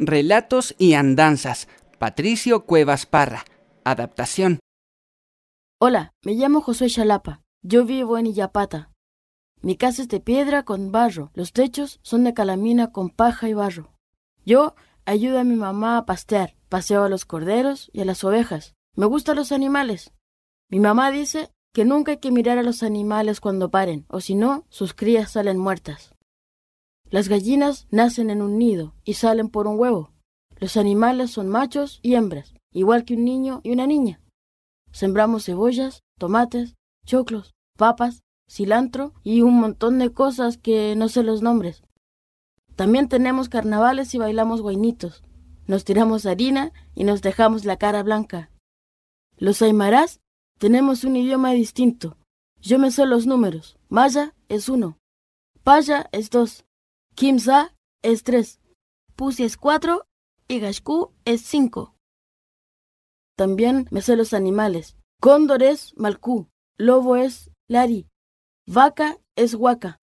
Relatos y andanzas. Patricio Cuevas Parra. Adaptación. Hola, me llamo Josué Chalapa. Yo vivo en Illapata. Mi casa es de piedra con barro. Los techos son de calamina con paja y barro. Yo ayudo a mi mamá a pastear. Paseo a los corderos y a las ovejas. Me gustan los animales. Mi mamá dice que nunca hay que mirar a los animales cuando paren, o si no, sus crías salen muertas. Las gallinas nacen en un nido y salen por un huevo. Los animales son machos y hembras, igual que un niño y una niña. Sembramos cebollas, tomates, choclos, papas, cilantro y un montón de cosas que no sé los nombres. También tenemos carnavales y bailamos guainitos. Nos tiramos harina y nos dejamos la cara blanca. Los aymarás tenemos un idioma distinto. Yo me sé los números. Maya es uno. Paya es dos. Kimsa es tres. Pusi es cuatro. Y Gashku es cinco. También me sé los animales. Cóndor es Malcú. Lobo es Lari. Vaca es Huaca.